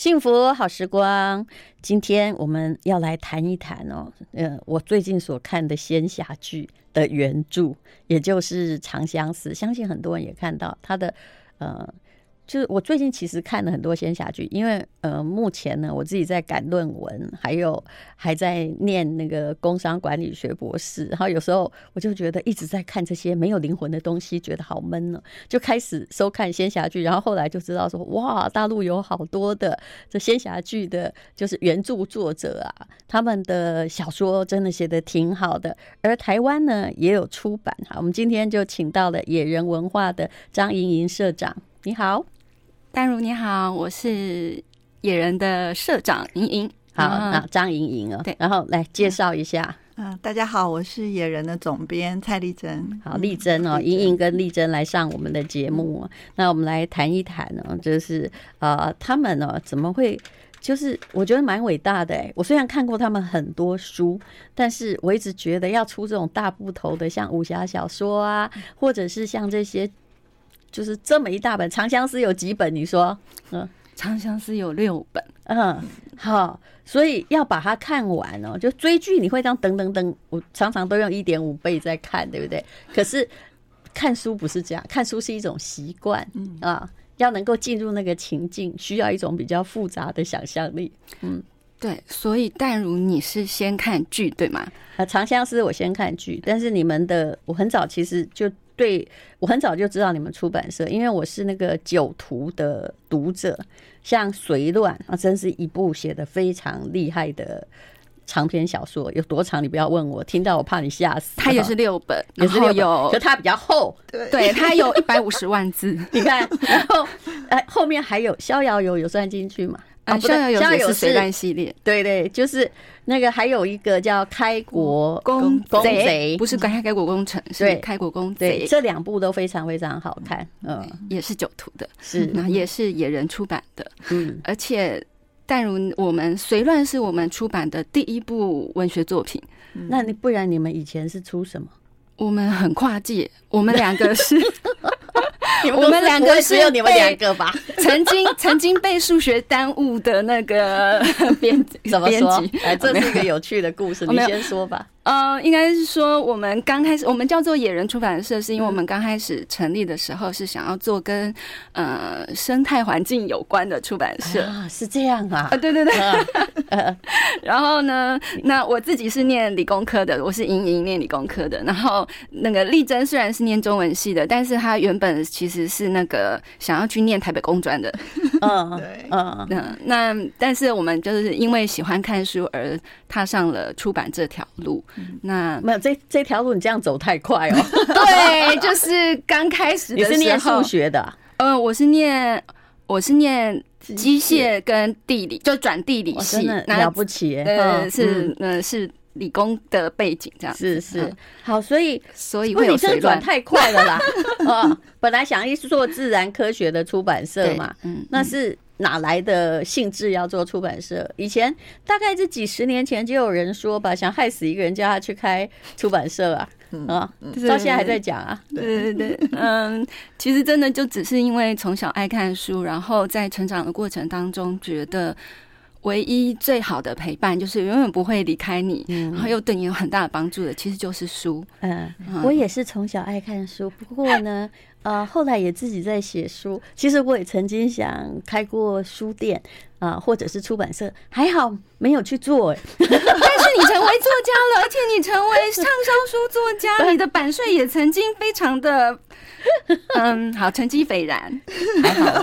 幸福好时光，今天我们要来谈一谈哦，呃，我最近所看的仙侠剧的原著，也就是《长相思》，相信很多人也看到它的，呃。就是我最近其实看了很多仙侠剧，因为呃，目前呢，我自己在赶论文，还有还在念那个工商管理学博士，然后有时候我就觉得一直在看这些没有灵魂的东西，觉得好闷呢，就开始收看仙侠剧，然后后来就知道说，哇，大陆有好多的这仙侠剧的，就是原著作者啊，他们的小说真的写得挺好的，而台湾呢也有出版。哈，我们今天就请到了野人文化的张莹莹社长，你好。淡如你好，我是野人的社长莹莹。好，啊，张莹莹哦，对，然后来介绍一下。嗯，大家好，我是野人的总编蔡丽珍。好，丽珍哦，莹莹跟丽珍来上我们的节目，那我们来谈一谈呢，就是呃，他们呢怎么会，就是我觉得蛮伟大的哎。我虽然看过他们很多书，但是我一直觉得要出这种大部头的，像武侠小说啊，或者是像这些。就是这么一大本《长相思》有几本？你说，嗯，《长相思》有六本，嗯，好，所以要把它看完哦。就追剧，你会这样等等等，我常常都用一点五倍在看，对不对？可是看书不是这样，看书是一种习惯，嗯啊，要能够进入那个情境，需要一种比较复杂的想象力，嗯，对。所以淡如你是先看剧对吗？啊，《长相思》我先看剧，但是你们的我很早其实就。对，我很早就知道你们出版社，因为我是那个九图的读者，像《随乱》啊，真是一部写的非常厉害的长篇小说。有多长？你不要问我，听到我怕你吓死。它也是六本，也是六本，有，可它比较厚，对，它有一百五十万字。你看，然后哎，后面还有《逍遥游》有算进去吗？啊，逍遥游也是随乱系列，对对，就是那个还有一个叫《开国公贼》，不是开开国工程，是开国公贼。这两部都非常非常好看，嗯，也是九图的，是，那也是野人出版的，嗯，而且但如我们随乱是我们出版的第一部文学作品，那你不然你们以前是出什么？我们很跨界，我们两个是。我们两个只有你们两个吧？曾经曾经被数学耽误的那个 编怎么说？哎，这是一个有趣的故事，你先说吧。呃，应该是说我们刚开始，我们叫做野人出版社，是因为我们刚开始成立的时候是想要做跟呃生态环境有关的出版社啊，是这样啊？啊，对对对。然后呢，那我自己是念理工科的，我是莹莹念理工科的。然后那个丽珍虽然是念中文系的，但是她原本其实是那个想要去念台北工专的。嗯，对，嗯嗯。那但是我们就是因为喜欢看书而踏上了出版这条路。那没有这这条路，你这样走太快哦。对，就是刚开始的时候。你是念数学的？嗯，我是念我是念机械跟地理，就转地理系。了不起，呃，是呃是理工的背景这样。是是，好，所以所以会有水转太快了啦。啊，本来想一做自然科学的出版社嘛，嗯，那是。哪来的兴致要做出版社？以前大概这几十年前就有人说吧，想害死一个人，叫他去开出版社啊，啊，到现在还在讲啊。对对对，嗯，其实真的就只是因为从小爱看书，然后在成长的过程当中，觉得唯一最好的陪伴就是永远不会离开你，然后又对你有很大的帮助的，其实就是书。嗯，我也是从小爱看书，不过呢。啊、呃，后来也自己在写书。其实我也曾经想开过书店啊、呃，或者是出版社，还好没有去做。但是你成为作家了，而且你成为畅销书作家，你的版税也曾经非常的，嗯，好，成绩斐然，还好，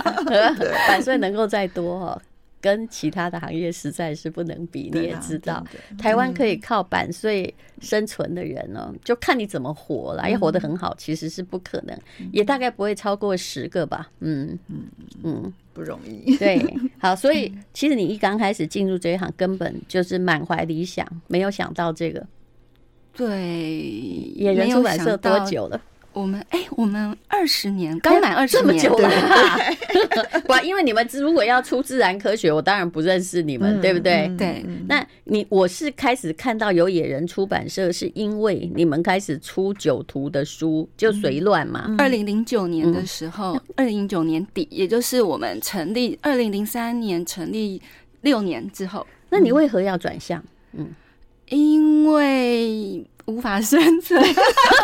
版税能够再多哦。跟其他的行业实在是不能比，你也知道，台湾可以靠版税生存的人呢，就看你怎么活了。要活得很好，其实是不可能，也大概不会超过十个吧。嗯嗯嗯，不容易。对，好，所以其实你一刚开始进入这一行，根本就是满怀理想，没有想到这个。对，演员出版社多久了？我们哎、欸，我们二十年刚满二十年，这么久了。不，因为你们如果要出自然科学，我当然不认识你们，嗯、对不对？嗯、对。那你我是开始看到有野人出版社，是因为你们开始出酒徒的书，就随乱嘛。二零零九年的时候，二零零九年底，也就是我们成立二零零三年成立六年之后，那你为何要转向？嗯，因为。无法生存，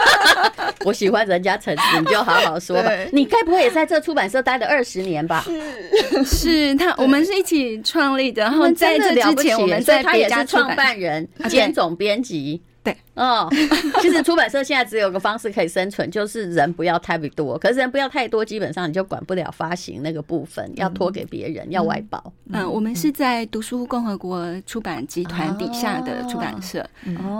我喜欢人家诚实，你就好好说吧。你该不会也在这出版社待了二十年吧？是，是他，我们是一起创立的。然后在这之前，我们在别家创办人兼总编辑。对，哦，其实出版社现在只有个方式可以生存，就是人不要太多。可是人不要太多，基本上你就管不了发行那个部分，要托给别人，要外包。嗯，我们是在读书共和国出版集团底下的出版社，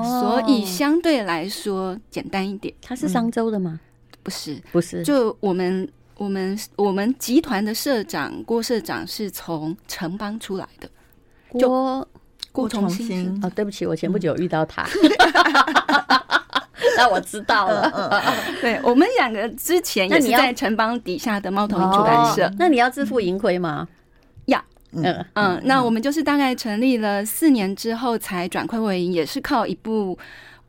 所以相对来说简单一点。它是商周的吗？不是，不是。就我们我们我们集团的社长郭社长是从城邦出来的，郭。郭崇新哦，对不起，我前不久遇到他，那我知道了。对，我们两个之前也是在城邦底下的猫头鹰出版社。那你要自负盈亏吗？呀，嗯嗯。那我们就是大概成立了四年之后才转亏为盈，也是靠一部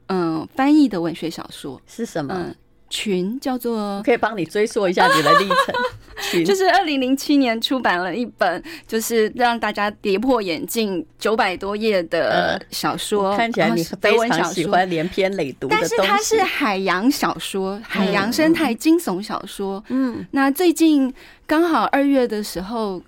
嗯翻译的文学小说。是什么？群叫做，可以帮你追溯一下你的历程。群就是二零零七年出版了一本，就是让大家跌破眼镜九百多页的小说。呃、看起来你非常喜欢连篇累读的东西，但是它是海洋小说，海洋生态惊悚小说。嗯，那最近刚好二月的时候，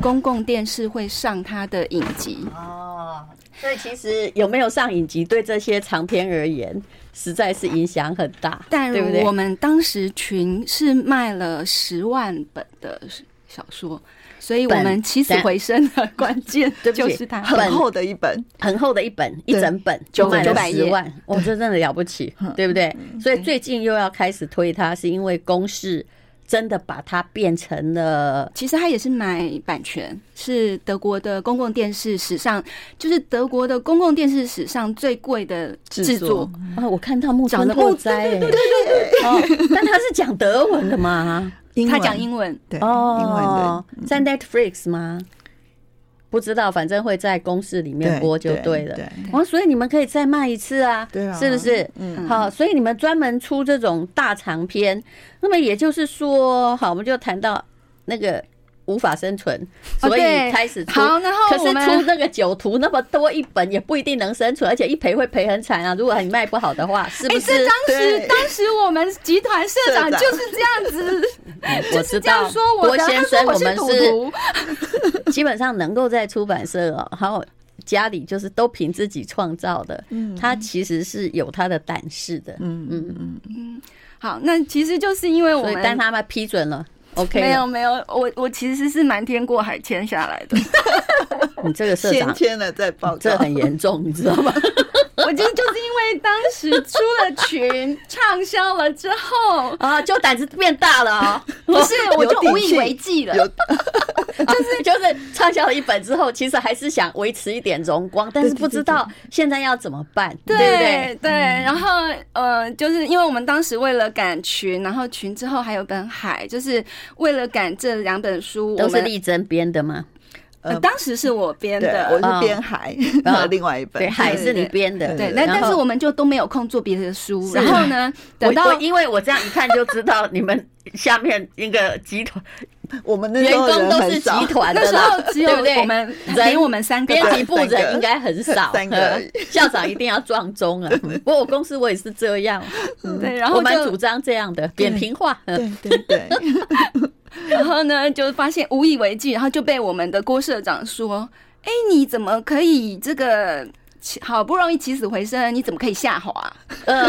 公共电视会上他的影集。哦，所以其实有没有上影集，对这些长篇而言，实在是影响很大，但我们当时群是卖了十万本的小说，所以我们起死回生的关键就是它。很厚的一本，很厚的一本，一整本就卖了十万，哇，这真的了不起，对不对？所以最近又要开始推它，是因为公视。真的把它变成了，其实它也是买版权，是德国的公共电视史上，就是德国的公共电视史上最贵的制作啊！我看到木村拓哉，对对对，哦，但他是讲德文的吗？他讲英文，对，哦，英文的，在 Netflix 吗？不知道，反正会在公司里面播就对了。对，哦，所以你们可以再卖一次啊，对啊，是不是？嗯，好，所以你们专门出这种大长篇，那么也就是说，好，我们就谈到那个。无法生存，所以开始出。好，然后可是出那个酒徒那么多一本，也不一定能生存，而且一赔会赔很惨啊！如果你卖不好的话，是不是？当时当时我们集团社长就是这样子，我知道。郭先生，我们是 基本上能够在出版社哦，还有家里就是都凭自己创造的。嗯，他其实是有他的胆识的。嗯嗯嗯嗯。好，那其实就是因为我们，但他们批准了。OK，没有没有，我我其实是瞒天过海签下来的。你这个社长签了再报，这很严重，你知道吗？我今天就是因为当时出了群，畅销了之后啊，就胆子变大了啊！不是，我就无以为继了。就是就是畅销了一本之后，其实还是想维持一点荣光，但是不知道现在要怎么办，对不对？对。然后呃，就是因为我们当时为了赶群，然后群之后还有本海，就是为了赶这两本书，都是丽珍编的吗？呃，当时是我编的，我是编海，然后另外一本，对，海是你编的，对。那但是我们就都没有空做别的书，然后呢，等到因为我这样一看就知道你们下面一个集团，我们的员工都是集团的啦，只有我们连我们三个编辑部人应该很少，三个校长一定要撞钟啊。不过我公司我也是这样，对，然后我蛮主张这样的扁平化，对对对。然后呢，就发现无以为继，然后就被我们的郭社长说：“哎，你怎么可以这个好不容易起死回生，你怎么可以下滑？”呃，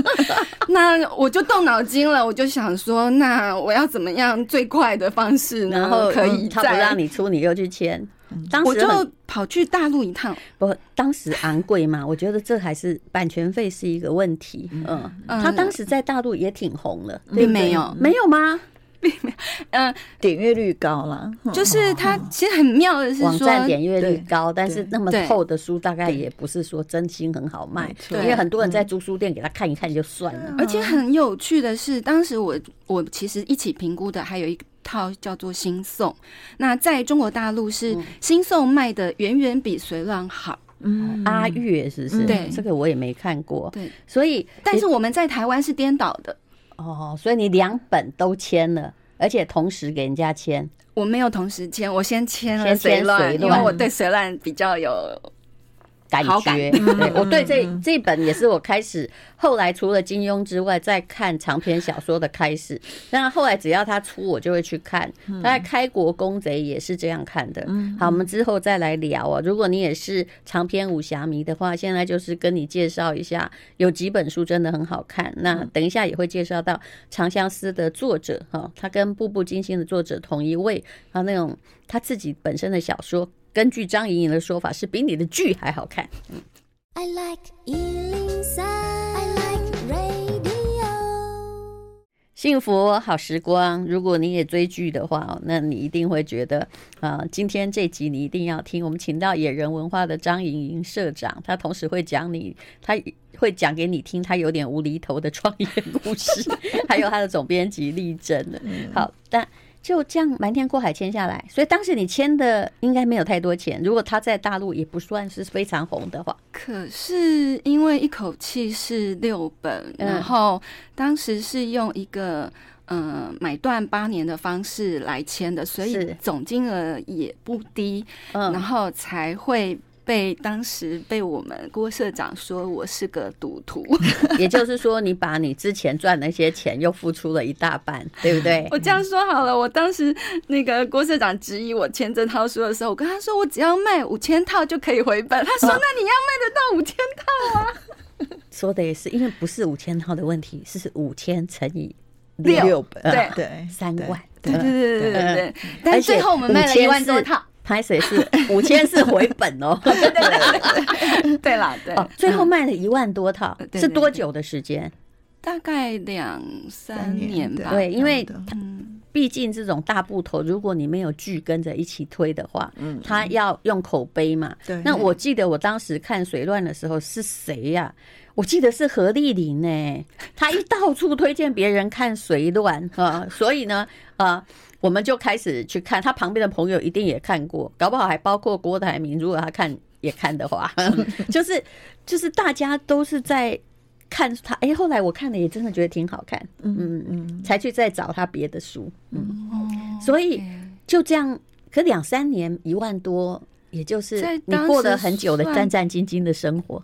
那我就动脑筋了，我就想说，那我要怎么样最快的方式呢？然后可以、嗯、他不让你出，你又去签。当时我就跑去大陆一趟，不，当时昂贵嘛，我觉得这还是版权费是一个问题。嗯，他当时在大陆也挺红了，并没有，没有吗？并没有，嗯，点阅率高了，就是它其实很妙的是说，网站点阅率高，但是那么厚的书大概也不是说真心很好卖，因为很多人在租书店给他看一看就算了。而且很有趣的是，当时我我其实一起评估的还有一套叫做新宋，那在中国大陆是新宋卖的远远比随乱好。嗯，阿月是不是？对，这个我也没看过。对，所以但是我们在台湾是颠倒的。哦，所以你两本都签了，而且同时给人家签。我没有同时签，我先签了随乱，因为我对随乱比较有。感觉，对，我对这这本也是我开始，后来除了金庸之外，在看长篇小说的开始。那后来只要他出，我就会去看。大概《开国公贼》也是这样看的。好，我们之后再来聊啊。如果你也是长篇武侠迷的话，现在就是跟你介绍一下，有几本书真的很好看。那等一下也会介绍到《长相思》的作者哈，他跟《步步惊心》的作者同一位，他那种他自己本身的小说。根据张莹颖的说法，是比你的剧还好看。嗯，I like 103，I like radio。幸福好时光，如果你也追剧的话，那你一定会觉得啊、呃，今天这集你一定要听。我们请到野人文化的张莹颖社长，他同时会讲你，他会讲给你听，他有点无厘头的创业故事，还有他的总编辑立正的。好，但。就这样瞒天过海签下来，所以当时你签的应该没有太多钱。如果他在大陆也不算是非常红的话，可是因为一口气是六本，然后当时是用一个嗯买断八年的方式来签的，所以总金额也不低，然后才会。被当时被我们郭社长说我是个赌徒，也就是说你把你之前赚那些钱又付出了一大半，对不对？我这样说好了，我当时那个郭社长质疑我签这套书的时候，我跟他说我只要卖五千套就可以回本，他说那你要卖得到五千套啊？说的也是，因为不是五千套的问题，是五千乘以六本，对对，三万，对对对对对对，但最后我们卖了一万多套。拍水是五千是回本哦，对对对，对啦，对，最后卖了一万多套，是多久的时间？大概两三年吧。对，因为毕竟这种大部头，如果你没有剧跟着一起推的话，嗯，他要用口碑嘛。对。那我记得我当时看《水乱》的时候是谁呀？我记得是何丽玲呢，她一到处推荐别人看《水乱》啊，所以呢，啊。我们就开始去看，他旁边的朋友一定也看过，搞不好还包括郭台铭。如果他看也看的话，就是就是大家都是在看他。哎，后来我看了也真的觉得挺好看，嗯嗯，才去再找他别的书，嗯，所以就这样，可两三年一万多，也就是你过了很久的战战兢兢的生活。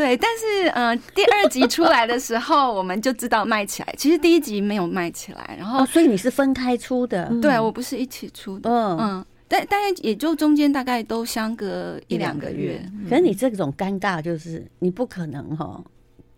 对，但是呃，第二集出来的时候，我们就知道卖起来。其实第一集没有卖起来，然后、哦、所以你是分开出的？嗯、对，我不是一起出的。嗯嗯，但大概也就中间大概都相隔一两个月。个月嗯、可是你这种尴尬就是你不可能哈。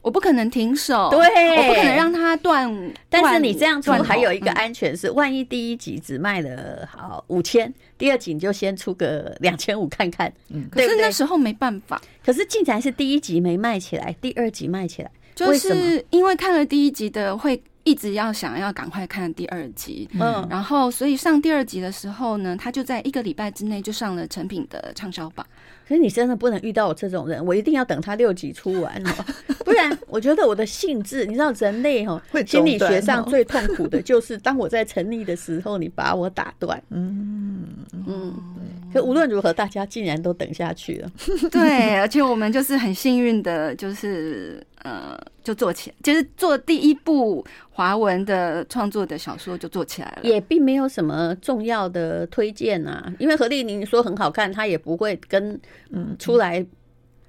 我不可能停手，对，我不可能让它断。但是你这样做还有一个安全是，万一第一集只卖了好五千，第二集你就先出个两千五看看。嗯，可是那时候没办法。可是竟然是第一集没卖起来，第二集卖起来，就是因为看了第一集的会一直要想要赶快看第二集。嗯，然后所以上第二集的时候呢，他就在一个礼拜之内就上了成品的畅销榜。可是你真的不能遇到我这种人，我一定要等他六集出完哦，不然我觉得我的兴致，你知道人类 哈，心理学上最痛苦的就是当我在成立的时候，你把我打断。嗯嗯，可无论如何，大家竟然都等下去了。对，而且我们就是很幸运的，就是呃，就做起来，就是做第一部华文的创作的小说就做起来了，也并没有什么重要的推荐啊，因为何丽宁说很好看，她也不会跟。嗯，出来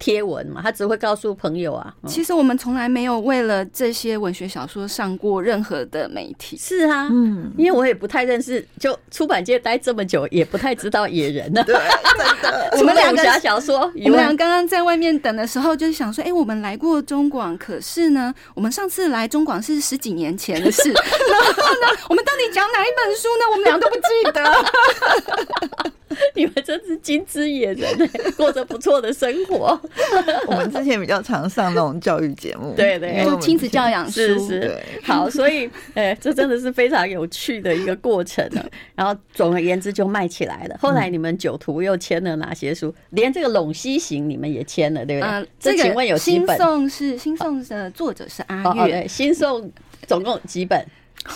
贴文嘛，他只会告诉朋友啊。其实我们从来没有为了这些文学小说上过任何的媒体。是啊，嗯，因为我也不太认识，就出版界待这么久，也不太知道野人呢。对，真的。我们两个小说，我们俩刚刚在外面等的时候，就是想说，哎，我们来过中广，可是呢，我们上次来中广是十几年前的事。然后呢，我们到底讲哪一本书呢？我们俩都不记得。你们真是金枝野人，过着不错的生活。我们之前比较常上那种教育节目，对对，亲子教养书是是。好，所以哎，这真的是非常有趣的一个过程呢。然后总而言之就卖起来了。后来你们九图又签了哪些书？连这个《陇西行》你们也签了，对不对？嗯，这请问有几本？新宋是新宋的作者是阿月，对，新宋总共几本？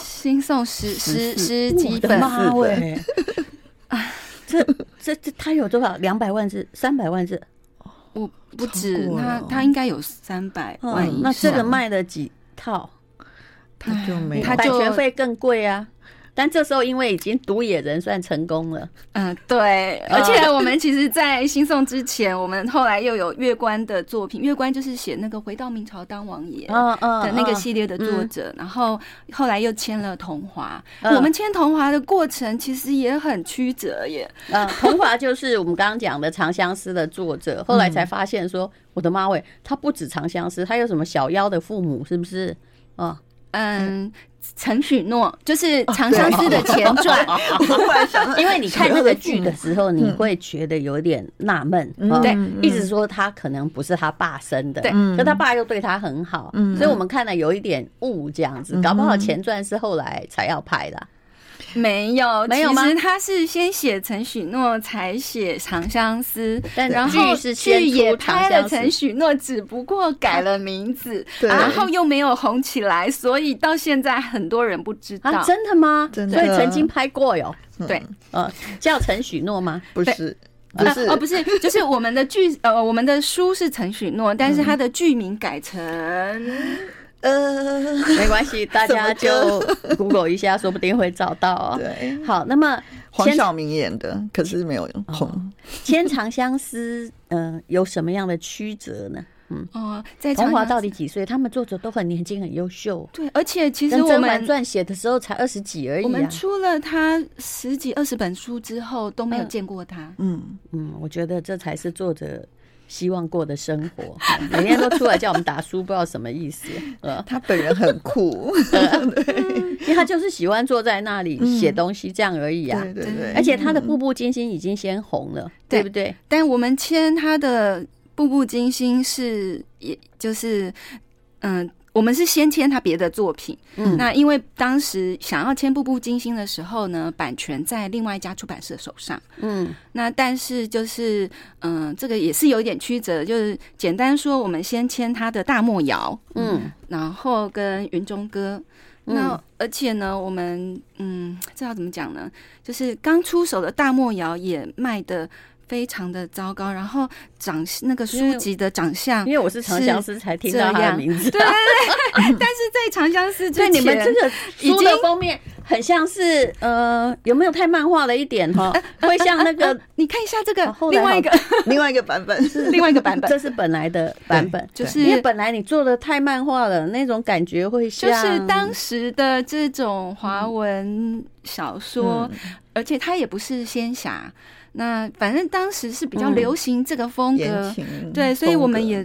新宋十十十几本，妈喂！啊，这这这他有多少？两百万字？三百万字？我不止，他他应该有三百万以上。那这个卖了几套？他就没有，版权费更贵啊。但这时候，因为已经读野人算成功了，嗯，对，而且我们其实，在新宋之前，我们后来又有月关的作品，月关就是写那个回到明朝当王爷的那个系列的作者，然后后来又签了桐华。我们签桐华的过程其实也很曲折耶。嗯，桐华就是我们刚刚讲的《长相思》的作者，后来才发现说，我的妈喂，他不止《长相思》，他有什么小妖的父母，是不是？嗯嗯。陈许诺就是《长相思》的前传，因为你看那个剧的时候，你会觉得有点纳闷，对，一直说他可能不是他爸生的，对，可他爸又对他很好，所以我们看了有一点误这样子，搞不好前传是后来才要拍的。没有，没有吗？其实他是先写陈许诺，才写长相思。然后剧也拍了陈许诺，只不过改了名字，然后又没有红起来，所以到现在很多人不知道。真的吗？真的所以曾经拍过哟。对，呃，叫陈许诺吗？不是，不是，哦，不是，就是我们的剧，呃，我们的书是陈许诺，但是他的剧名改成。呃，没关系，大家就 Google 一下，说不定会找到哦。对，好，那么黄晓明演的，可是没有红。牵长相思，嗯，有什么样的曲折呢？嗯，哦，在桐华到底几岁？他们作者都很年轻，很优秀。对，而且其实我们传写的时候才二十几而已。我们出了他十几二十本书之后，都没有见过他。嗯嗯，我觉得这才是作者。希望过的生活，每天都出来叫我们打书，不知道什么意思。呃，他本人很酷，因为他就是喜欢坐在那里写东西这样而已啊。对对对，而且他的《步步惊心》已经先红了，对不对？但我们签他的《步步惊心》是，也就是，嗯。我们是先签他别的作品，嗯，那因为当时想要签《步步惊心》的时候呢，版权在另外一家出版社手上，嗯，那但是就是，嗯，这个也是有一点曲折，就是简单说，我们先签他的《大漠谣》，嗯，然后跟《云中歌》，那而且呢，我们，嗯，这要怎么讲呢？就是刚出手的《大漠谣》也卖的。非常的糟糕，然后长那个书籍的长相，因为我是长相思才听到他的名字，对对对。但是在长相思之前，你们这个书的封面很像是呃，有没有太漫画了一点哈？会像那个，你看一下这个另外一个 另外一个版本是另外一个版本，这是本来的版本，就是因为本来你做的太漫画了，那种感觉会像就是当时的这种华文小说，而且它也不是仙侠。那反正当时是比较流行这个风格，嗯、对，所以我们也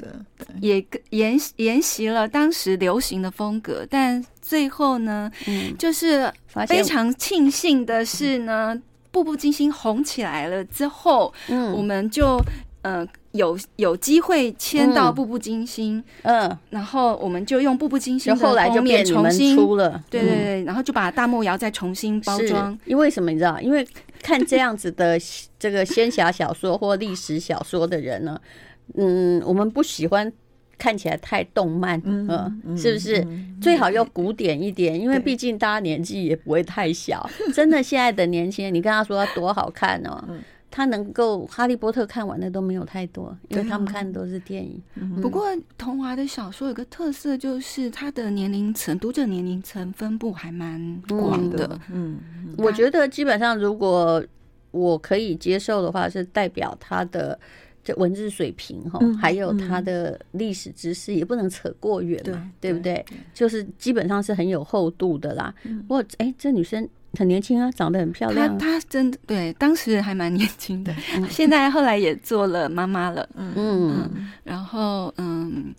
也沿沿袭了当时流行的风格。但最后呢，嗯、就是非常庆幸的是呢，《步步惊心》红起来了之后，嗯，我们就呃有有机会签到《步步惊心》，嗯，然后我们就用《步步惊心》后来就面重新出了，对对对，然后就把《大漠谣》再重新包装。因为什么你知道？因为看这样子的这个仙侠小说或历史小说的人呢，嗯，我们不喜欢看起来太动漫，嗯，是不是？最好要古典一点，因为毕竟大家年纪也不会太小。真的，现在的年轻人，你跟他说他多好看哦，他能够《哈利波特》看完的都没有太多，因为他们看的都是电影。不过，童华的小说有个特色，就是他的年龄层、读者年龄层分布还蛮广的。嗯。我觉得基本上，如果我可以接受的话，是代表他的这文字水平哈，还有他的历史知识，也不能扯过远嘛，对不对？就是基本上是很有厚度的啦。不过，哎，这女生很年轻啊，长得很漂亮。她她真的对，当时还蛮年轻的，现在后来也做了妈妈了。嗯，嗯然后嗯。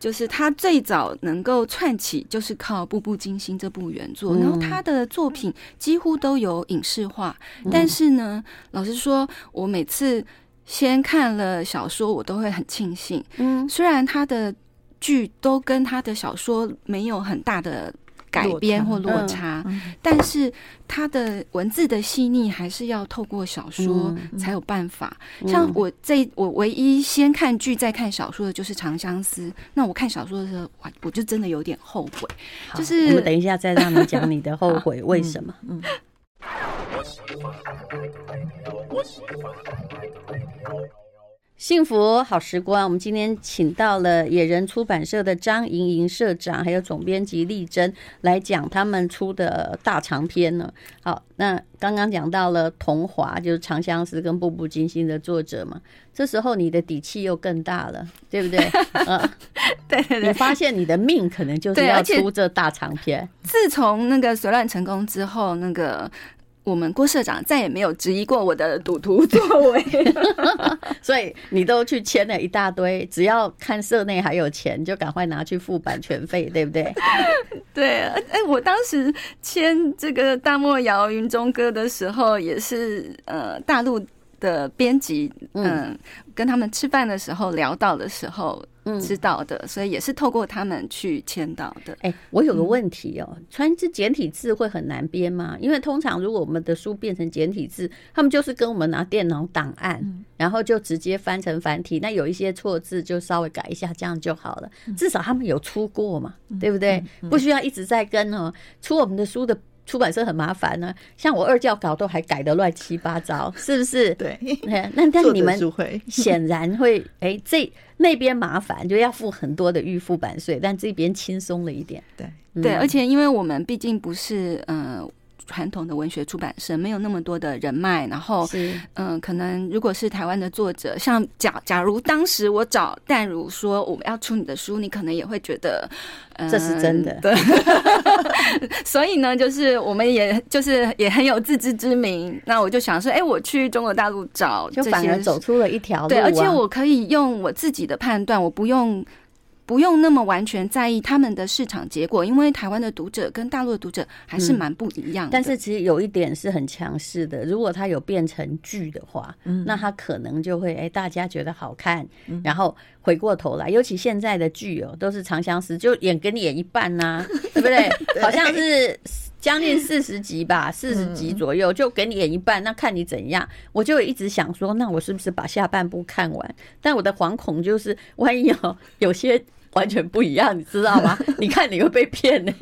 就是她最早能够串起，就是靠《步步惊心》这部原作，然后她的作品几乎都有影视化。但是呢，老实说，我每次先看了小说，我都会很庆幸。嗯，虽然他的剧都跟他的小说没有很大的。改编或落差，嗯、但是他的文字的细腻还是要透过小说才有办法。嗯、像我这我唯一先看剧再看小说的就是《长相思》，那我看小说的时候，哇，我就真的有点后悔。就是我们等一下再让你讲你的后悔 为什么？嗯。幸福好时光，我们今天请到了野人出版社的张莹莹社长，还有总编辑丽珍来讲他们出的大长篇呢。好，那刚刚讲到了桐华，就是《长相思》跟《步步惊心》的作者嘛，这时候你的底气又更大了，对不对？嗯，对对对，你发现你的命可能就是要出这大长篇。自从那个随乱成功之后，那个。我们郭社长再也没有质疑过我的赌徒作为，所以你都去签了一大堆，只要看社内还有钱，就赶快拿去付版权费，对不对？对，哎，我当时签这个大漠谣云中歌的时候，也是呃大陆的编辑，嗯，跟他们吃饭的时候聊到的时候。嗯，知道的，所以也是透过他们去签到的。哎、欸，我有个问题哦、喔，传这简体字会很难编吗？因为通常如果我们的书变成简体字，他们就是跟我们拿电脑档案，嗯、然后就直接翻成繁体，那有一些错字就稍微改一下，这样就好了。至少他们有出过嘛，嗯、对不对？不需要一直在跟哦、喔，出我们的书的。出版社很麻烦呢，像我二教稿都还改的乱七八糟，是不是？对，那但你们 显然会，哎、欸，这那边麻烦就要付很多的预付版税，但这边轻松了一点。对，嗯、对，而且因为我们毕竟不是呃。传统的文学出版社没有那么多的人脉，然后，嗯、呃，可能如果是台湾的作者，像假假如当时我找 淡如说我们要出你的书，你可能也会觉得，呃、这是真的。所以呢，就是我们也就是也很有自知之明。那我就想说，哎、我去中国大陆找，就反而走出了一条路、对，而且我可以用我自己的判断，我不用。不用那么完全在意他们的市场结果，因为台湾的读者跟大陆的读者还是蛮不一样的。嗯，但是其实有一点是很强势的，如果他有变成剧的话，嗯，那他可能就会哎，大家觉得好看，然后回过头来，尤其现在的剧哦，都是长相思，就演给你演一半呐，啊，对不对？好像是将近四十集吧，四十集左右就给你演一半，那看你怎样。我就一直想说，那我是不是把下半部看完？但我的惶恐就是，万一有有些。完全不一样，你知道吗？你看你会被骗呢。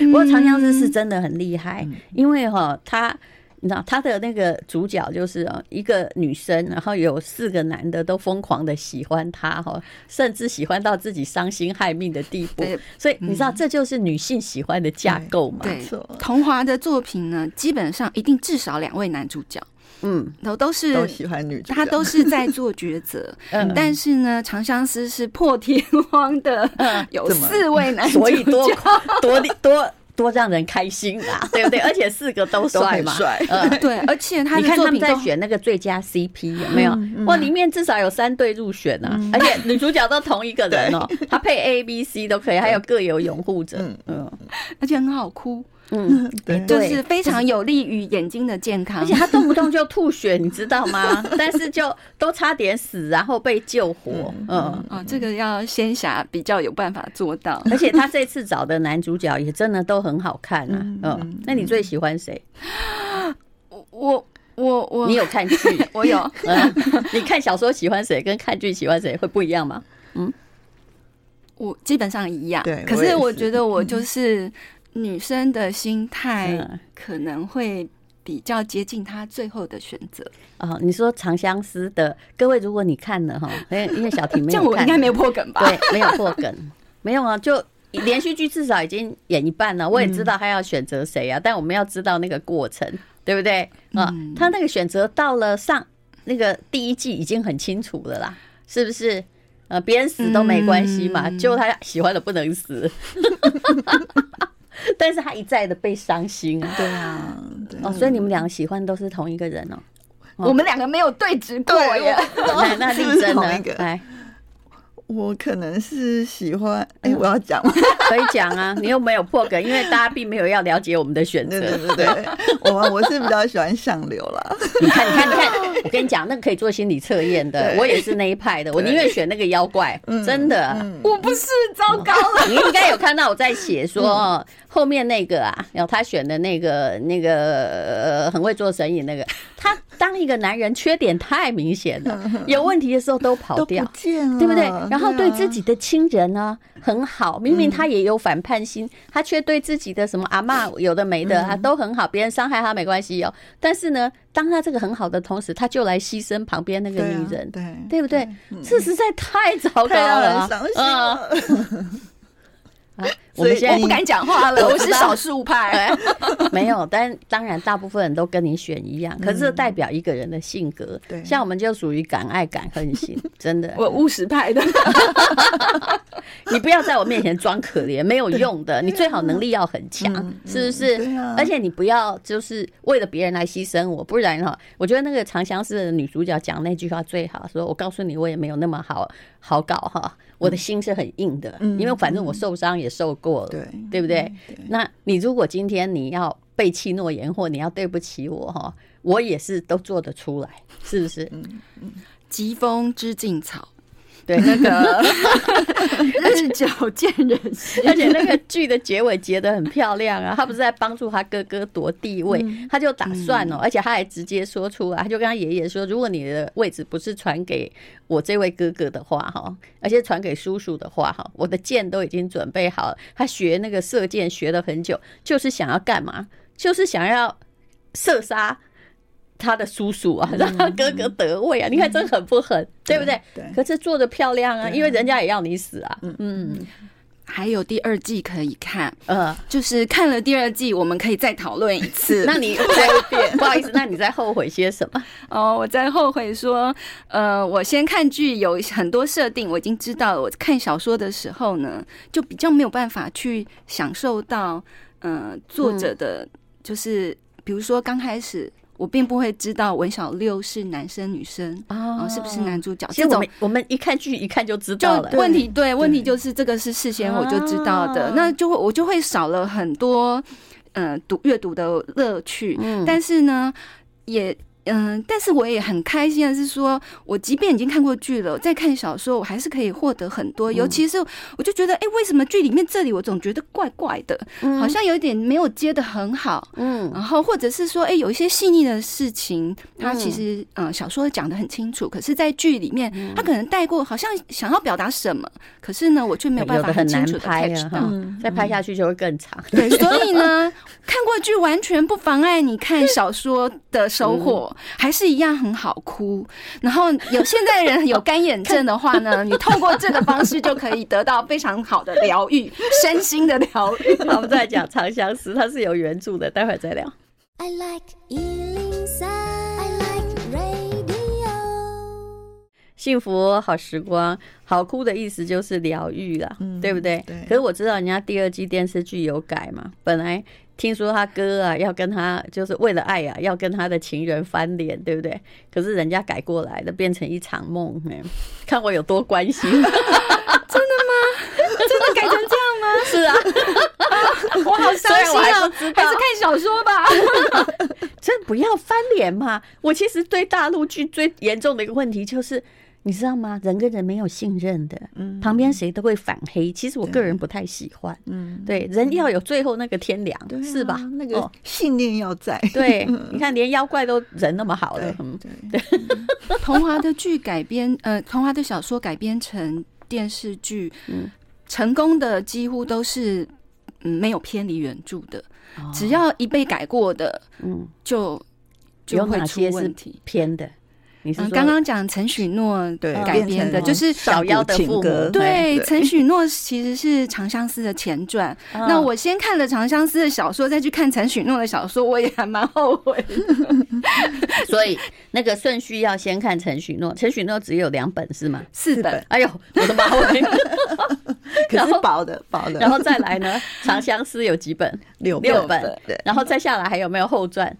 不过长相思是真的很厉害，因为哈，他你知道他的那个主角就是一个女生，然后有四个男的都疯狂的喜欢她哈，甚至喜欢到自己伤心害命的地步。所以你知道这就是女性喜欢的架构嘛？对，桐华的作品呢，基本上一定至少两位男主角。嗯，都都是都喜欢女主，他都是在做抉择。嗯，但是呢，长相思是破天荒的，有四位男主角，所以多多多多让人开心啊，对不对？而且四个都帅嘛，帅。嗯，对，而且他你看他们在选那个最佳 CP 有没有？哇，里面至少有三对入选啊，而且女主角都同一个人哦，他配 A、B、C 都可以，还有各有拥护者。嗯，而且很好哭。嗯，对，就是非常有利于眼睛的健康，而且他动不动就吐血，你知道吗？但是就都差点死，然后被救活。嗯，哦，这个要仙侠比较有办法做到。而且他这次找的男主角也真的都很好看啊。嗯，那你最喜欢谁？我我我，你有看剧？我有。嗯，你看小说喜欢谁，跟看剧喜欢谁会不一样吗？嗯，我基本上一样。对，可是我觉得我就是。女生的心态可能会比较接近她最后的选择啊。你说《长相思》的各位，如果你看了哈，因为因为小婷没有看，这样我应该没有破梗吧？对，没有破梗，没有啊。就连续剧至少已经演一半了，我也知道他要选择谁啊。但我们要知道那个过程，对不对啊？他那个选择到了上那个第一季已经很清楚了啦，是不是？呃，别人死都没关系嘛，就他喜欢的不能死。但是他一再的被伤心啊，对啊，哦，所以你们两个喜欢都是同一个人哦。我们两个没有对峙过耶。那 丽珍呢？来，我可能是喜欢，哎、欸，我要讲吗？可以讲啊，你又没有破梗，因为大家并没有要了解我们的选择。对对对对，我我是比较喜欢上流啦。你看，你看，你看，我跟你讲，那个可以做心理测验的。我也是那一派的，我宁愿选那个妖怪，真的。嗯、我不是，糟糕了。你应该有看到我在写说、嗯、后面那个啊，然后他选的那个那个呃很会做生意那个，他当一个男人缺点太明显了，有问题的时候都跑掉，不，对不对？然后对自己的亲人呢很好，明明他也有反叛心，他却对自己的什么阿妈有的没的他都很好，别人伤害他没关系哦。但是呢，当他这个很好的同时，他就来牺牲旁边那个女人，对对不对？这实在太糟糕了，嗯。啊，我们现在不敢讲话了。我是少数派，没有，但当然大部分人都跟你选一样。可是代表一个人的性格，对，像我们就属于敢爱敢恨型，真的。我务实派的，你不要在我面前装可怜，没有用的。你最好能力要很强，是不是？而且你不要就是为了别人来牺牲我，不然哈，我觉得那个长相思的女主角讲那句话最好，说我告诉你，我也没有那么好好搞哈。我的心是很硬的，因为反正我受伤也受过了，对对不对？那你如果今天你要背弃诺言，或你要对不起我哈，我也是都做得出来，是不是？嗯嗯，疾风知劲草。对，那个 日久见人心，而且那个剧的结尾结得很漂亮啊！他不是在帮助他哥哥夺地位，他就打算哦，而且他还直接说出来，他就跟他爷爷说：“如果你的位置不是传给我这位哥哥的话，哈，而且传给叔叔的话，哈，我的箭都已经准备好了。他学那个射箭学了很久，就是想要干嘛？就是想要射杀。”他的叔叔啊，让他哥哥得位啊！你看这狠不狠，对不对？对。可是做的漂亮啊，因为人家也要你死啊。嗯嗯。还有第二季可以看，呃，就是看了第二季，我们可以再讨论一次。那你 再一遍，不好意思，那你在后悔些什么？哦，我在后悔说，呃，我先看剧有很多设定，我已经知道了。我看小说的时候呢，就比较没有办法去享受到，呃，作者的，就是比如说刚开始。我并不会知道文小六是男生女生啊，是不是男主角？这种我们一看剧一看就知道了。问题对，问题就是这个是事先我就知道的，那就会我就会少了很多嗯读阅读的乐趣。但是呢，也。嗯，但是我也很开心的是说，我即便已经看过剧了，再看小说，我还是可以获得很多。尤其是我就觉得，哎，为什么剧里面这里我总觉得怪怪的，好像有一点没有接的很好。嗯，然后或者是说，哎，有一些细腻的事情，它其实嗯小说讲的很清楚，可是在剧里面，他可能带过，好像想要表达什么，可是呢，我却没有办法很清楚的拍到。再拍下去就会更长。对，所以呢，看过剧完全不妨碍你看小说的收获。还是一样很好哭，然后有现在人有干眼症的话呢，你透过这个方式就可以得到非常好的疗愈，身心的疗愈。好，我们再讲《长相思》，它是有原著的，待会儿再聊。I like 103, 幸福好时光，好哭的意思就是疗愈了，嗯、对不对？对。可是我知道人家第二季电视剧有改嘛，本来。听说他哥啊，要跟他就是为了爱啊，要跟他的情人翻脸，对不对？可是人家改过来的，变成一场梦。看我有多关心，真的吗？真的改成这样吗？是啊，我好伤心啊！还是看小说吧。真不要翻脸嘛！我其实对大陆剧最严重的一个问题就是。你知道吗？人跟人没有信任的，嗯，旁边谁都会反黑。其实我个人不太喜欢，嗯，对，人要有最后那个天良，是吧？那个 信念要在。对，你看连妖怪都人那么好了，嗯，对。童话的剧改编，呃，童话的小说改编成电视剧，嗯，成功的几乎都是嗯没有偏离原著的，只要一被改过的，嗯，就就会出问题，偏的。你是刚刚讲陈许诺改编的，就是小妖的父母。对，陈许诺其实是《长相思》的前传。那我先看了《长相思》的小说，再去看陈许诺的小说，我也还蛮后悔。所以那个顺序要先看陈许诺，陈许诺只有两本是吗？四本。哎呦，我的妈！可是薄的，薄的。然后再来呢，《长相思》有几本？六六本。然后再下来还有没有后传？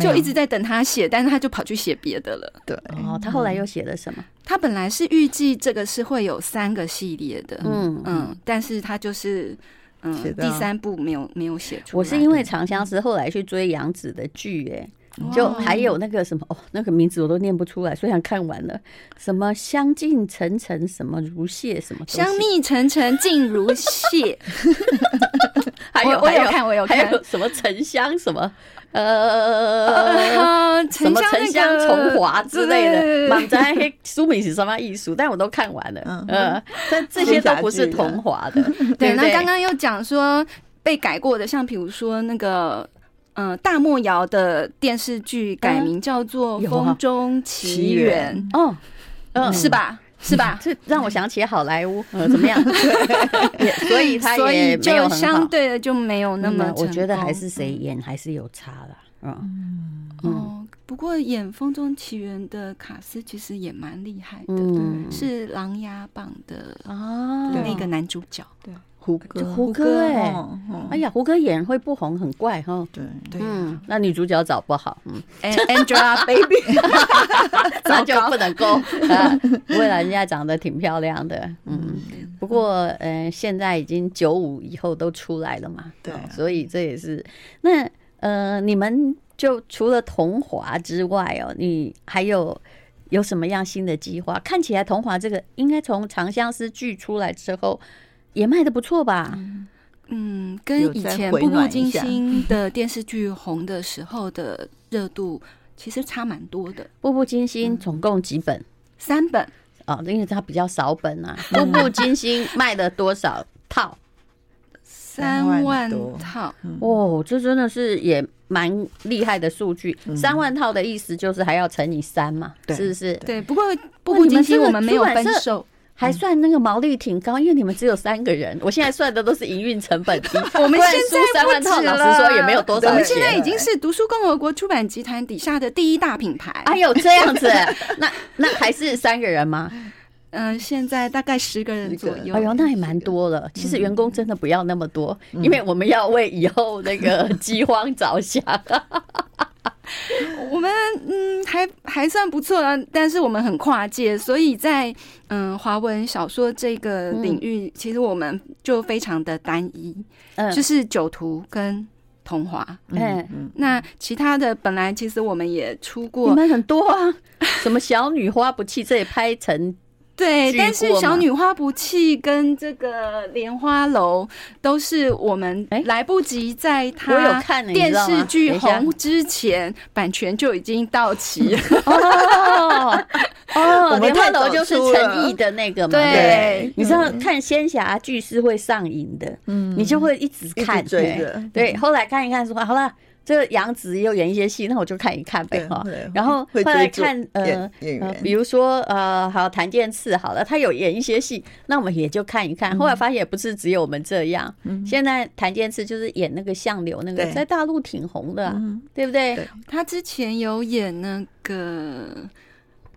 就一直在等他写，但是他就跑去写别的了。对，哦，他后来又写了什么？他本来是预计这个是会有三个系列的，嗯嗯，但是他就是嗯，第三部没有没有写出来。我是因为《长相思》后来去追杨紫的剧，哎。就还有那个什么哦，那个名字我都念不出来，虽然看完了，什么香静沉沉，什么如屑，什么香蜜沉沉烬如屑 还有我有看，我有看，还有什么沉香什么呃，什么沉香重华之类的，满在书名是什么艺术，但我都看完了，嗯，但这些都不是童华的，对。那刚刚又讲说被改过的，像比如说那个。嗯，大漠谣的电视剧改名叫做《风中奇缘》哦，嗯，是吧？是吧？这让我想起好莱坞，呃，怎么样？所以他也就相对的就没有那么，我觉得还是谁演还是有差的，嗯，哦，不过演《风中奇缘》的卡斯其实也蛮厉害的，是《琅琊榜》的啊。那个男主角，对。胡歌，胡歌哎，哎呀，胡歌演会不红很怪哈。对对，嗯，那女主角找不好，嗯，Angelababy，那就不能够。不会啦，人家长得挺漂亮的，嗯。不过，呃，现在已经九五以后都出来了嘛，对，所以这也是。那呃，你们就除了桐华之外哦，你还有有什么样新的计划？看起来桐华这个应该从《长相思》剧出来之后。也卖的不错吧？嗯，跟以前《步步惊心》的电视剧红的时候的热度其实差蛮多的。《步步惊心》总共几本？三本哦，因为它比较少本啊。《步步惊心》卖了多少套？三万套。哦，这真的是也蛮厉害的数据。三万套的意思就是还要乘以三嘛，是不是？对。不过《步步惊心》我们没有分售。还算那个毛利挺高，因为你们只有三个人。我现在算的都是营运成本低。我们现在三万套，老实说也没有多少钱。我们现在已经是读书共和国出版集团底下的第一大品牌。哎呦，这样子，那那还是三个人吗？嗯，现在大概十个人左右。哎呦，那也蛮多了。其实员工真的不要那么多，因为我们要为以后那个 饥荒着想。我们嗯还还算不错啊，但是我们很跨界，所以在嗯华文小说这个领域，其实我们就非常的单一，嗯，就是酒徒跟桐华，嗯，那其他的本来其实我们也出过，你们很多啊，什么小女花不弃，这也拍成。对，但是小女花不弃跟这个莲花楼都是我们来不及在它电视剧红之前，版权就已经到期了。哦 哦，莲花楼就是陈毅的那个嘛。对，你知道看仙侠剧是会上瘾的，嗯，你就会一直看。对对，后来看一看说好了。这个杨紫又演一些戏，那我就看一看呗哈。然后后来看呃呃，比如说呃，好檀健次好了，他有演一些戏，那我们也就看一看。后来发现也不是只有我们这样，现在檀健次就是演那个相柳那个，在大陆挺红的，对不对？他之前有演那个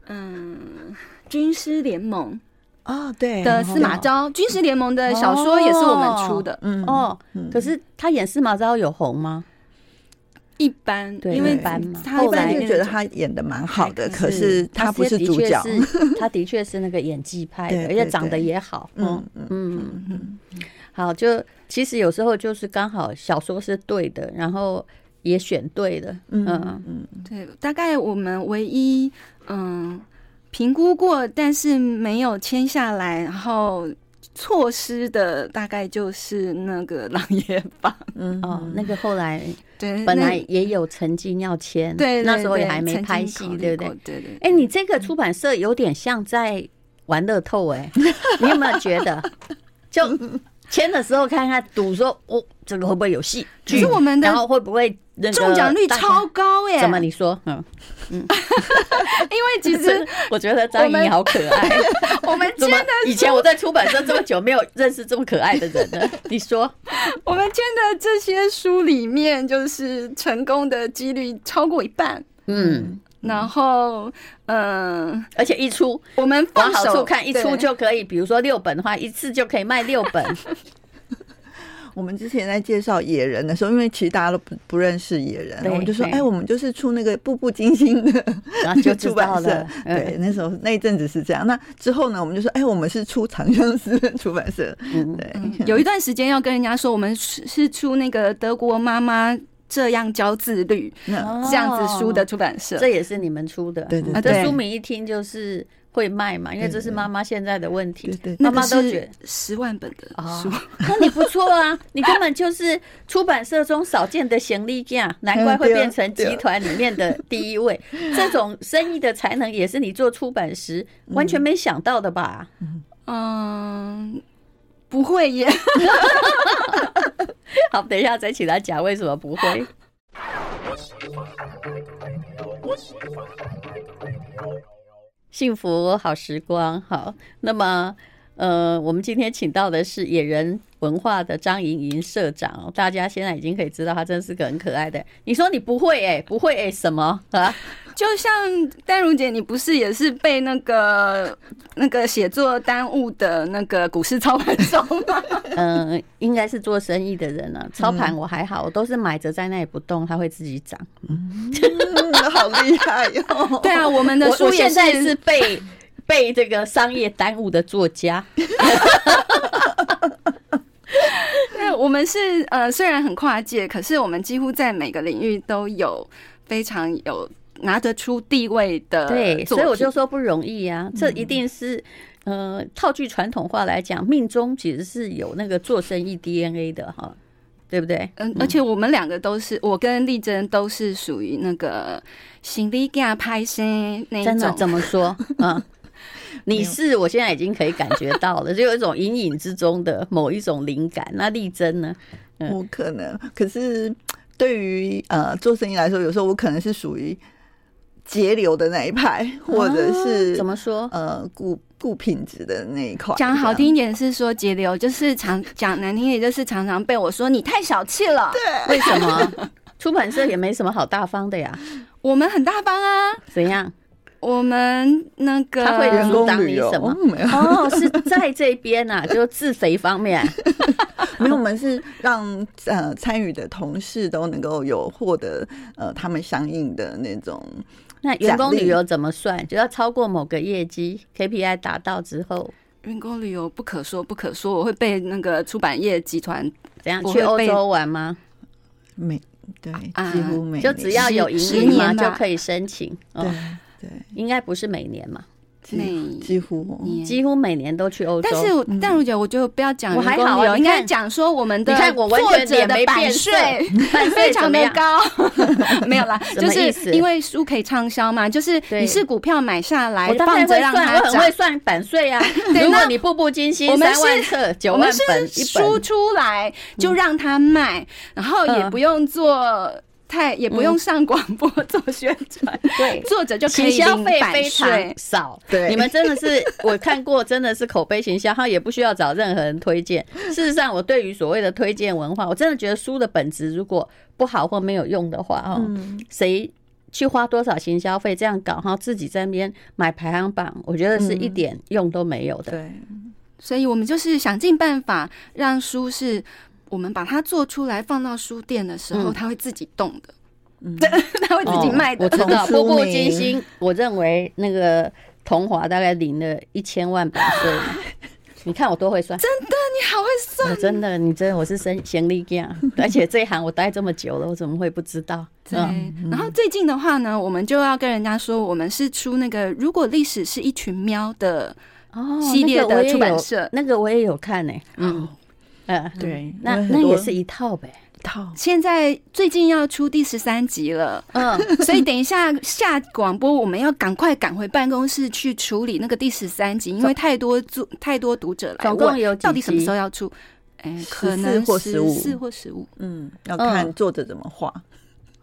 嗯《军师联盟》哦，对的司马昭，《军师联盟》的小说也是我们出的。嗯哦，可是他演司马昭有红吗？一般，因为他后来就觉得他演的蛮好的，可是他不是主角，他的确是那个演技派的，而且长得也好。嗯嗯嗯，好，就其实有时候就是刚好小说是对的，然后也选对了。嗯嗯，对，大概我们唯一嗯评估过，但是没有签下来，然后。错失的大概就是那个《狼爷榜》，嗯哦，那个后来对，本来也有曾经要签，对，那时候也还没拍戏，对不对？对对。哎，你这个出版社有点像在玩乐透，哎，你有没有觉得？就签的时候看看赌说，哦，这个会不会有戏？其实我们的，然后会不会中奖率超高？耶，怎么你说？嗯。嗯，因为其实 我觉得张颖好可爱。我们 签的以前我在出版社这么久，没有认识这么可爱的人呢。你说，我们签的这些书里面，就是成功的几率超过一半。嗯，然后嗯，而且一出我们往好处看，一出就可以，比如说六本的话，一次就可以卖六本。我们之前在介绍野人的时候，因为其实大家都不不认识野人，我们就说，哎，我们就是出那个《步步惊心》的，然后就出版社。对，那时候那一阵子是这样。那之后呢，我们就说，哎，我们是出长相思出版社。嗯，对。有一段时间要跟人家说，我们是出那个德国妈妈这样教自律这样子书的出版社，这也是你们出的。对对对，这书名一听就是。会卖嘛？因为这是妈妈现在的问题。对对，妈妈都觉得十万本的书，那你不错啊！你根本就是出版社中少见的行李架，难怪会变成集团里面的第一位。这种生意的才能，也是你做出版时完全没想到的吧？嗯，不会耶。好，等一下再请他讲为什么不会。幸福好时光，好。那么，呃，我们今天请到的是野人文化的张莹莹社长，大家现在已经可以知道，他真是个很可爱的。你说你不会哎、不会哎、什么啊？就像丹如姐，你不是也是被那个那个写作耽误的那个股市操盘手吗？嗯、呃，应该是做生意的人啊。操盘我还好，我都是买着在那里不动，它会自己涨。嗯，好厉害哟！对啊，我们的书现在是被 被这个商业耽误的作家。那我们是呃，虽然很跨界，可是我们几乎在每个领域都有非常有。拿得出地位的，对，所以我就说不容易啊。这一定是，呃，套句传统话来讲，命中其实是有那个做生意 DNA 的哈，对不对？嗯，而且我们两个都是，我跟丽珍都是属于那个心理给他拍心那种。真的怎么说？嗯，你是，我现在已经可以感觉到了，就有一种隐隐之中的某一种灵感。那丽珍呢？嗯，我可能，可是对于呃做生意来说，有时候我可能是属于。节流的那一派，或者是、啊、怎么说？呃，顾顾品质的那一块。讲好听一点是说节流，就是常讲难听一点就是常常被我说你太小气了。对，为什么？出版社也没什么好大方的呀。我们很大方啊。怎样？我们那个他会阻挡你什么？哦，哦，是在这边啊，就自肥方面。没有，我们是让呃参与的同事都能够有获得呃他们相应的那种。那员工旅游怎么算？就要超过某个业绩 KPI 达到之后，员工旅游不可说不可说。我会被那个出版业集团怎样去欧洲玩吗？每对几乎每就只要有营业嘛就可以申请。对对，应该不是每年嘛。几几乎。几乎每年都去欧洲，但是但如姐，我就不要讲，我还好啊，应该讲说我们的，你看我完全脸没变色，非常的高，没有啦，就是因为书可以畅销嘛，就是你是股票买下来，放着让它涨，我很会算版税啊。如果你步步惊心三万册九万本，书出来就让它卖，然后也不用做。太也不用上广播做宣传，对，作者就可以消费非常少。对，你们真的是我看过，真的是口碑行销，他也不需要找任何人推荐。事实上，我对于所谓的推荐文化，我真的觉得书的本质如果不好或没有用的话，哦，谁去花多少行销费这样搞，然后自己在那边买排行榜，我觉得是一点用都没有的。对，所以我们就是想尽办法让书是。我们把它做出来，放到书店的时候，它会自己动的，嗯，它会自己卖的。我知道，步步惊心，我认为那个桐华大概领了一千万版税。你看我多会算，真的，你好会算，真的，你真的我是生行李架，而且这一行我待这么久了，我怎么会不知道？对。然后最近的话呢，我们就要跟人家说，我们是出那个如果历史是一群喵的哦系列的出版社，那个我也有看呢，嗯。呃，对，那那也是一套呗，一套。现在最近要出第十三集了，嗯，所以等一下下广播，我们要赶快赶回办公室去处理那个第十三集，因为太多读太多读者来问，总共有到底什么时候要出？哎，可能或十五，四或十五，嗯，要看作者怎么画。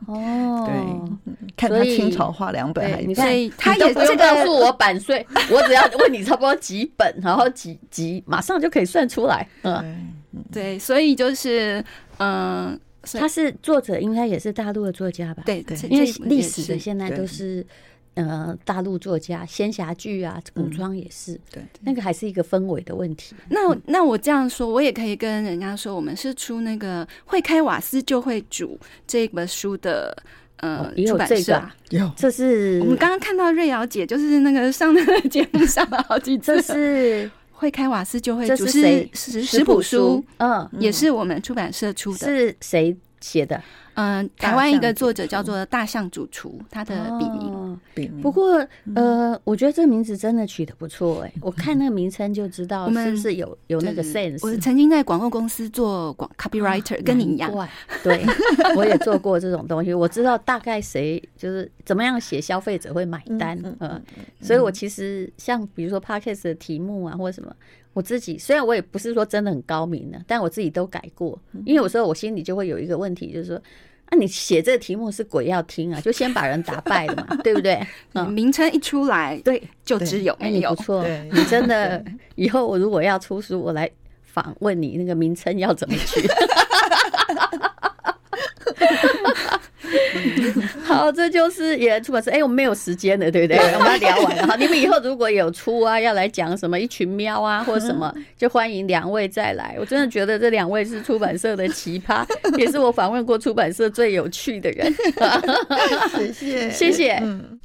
哦，对，看他清朝画两本还，你看他也不用告诉我版税，我只要问你差不多几本，然后几集，马上就可以算出来，嗯。对，所以就是，嗯、呃，他是作者，应该也是大陆的作家吧？对对，因为历史的现在都是呃大陆作家仙侠剧啊，古装也是，对，那个还是一个氛围的问题。那那我这样说，我也可以跟人家说，我们是出那个会开瓦斯就会煮这本书的。呃，也有这个，有，这是我们刚刚看到瑞瑶姐，就是那个上那个节目上了好几次，这是会开瓦斯就会煮，这是食谱书，嗯，也是我们出版社出的，是谁写的？嗯，台湾一个作者叫做大象主厨，他的笔名。笔名。不过，呃，我觉得这个名字真的取得不错哎，我看那个名称就知道是不是有有那个 sense。我曾经在广告公司做广 copywriter，跟你一样。对，我也做过这种东西，我知道大概谁就是怎么样写，消费者会买单。嗯，所以我其实像比如说 podcast 的题目啊，或者什么。我自己虽然我也不是说真的很高明的，但我自己都改过，因为有时候我心里就会有一个问题，就是说，那、啊、你写这个题目是鬼要听啊，就先把人打败了嘛，对不对？嗯，名称一出来，对，就只有没有。哎、你不错，你真的以后我如果要出书，我来访问你，那个名称要怎么取？好，这就是野人出版社。哎、欸，我们没有时间了，对不对？我们要聊完了。好，你们以后如果有出啊，要来讲什么一群喵啊，或者什么，就欢迎两位再来。我真的觉得这两位是出版社的奇葩，也是我访问过出版社最有趣的人。谢谢，谢谢。嗯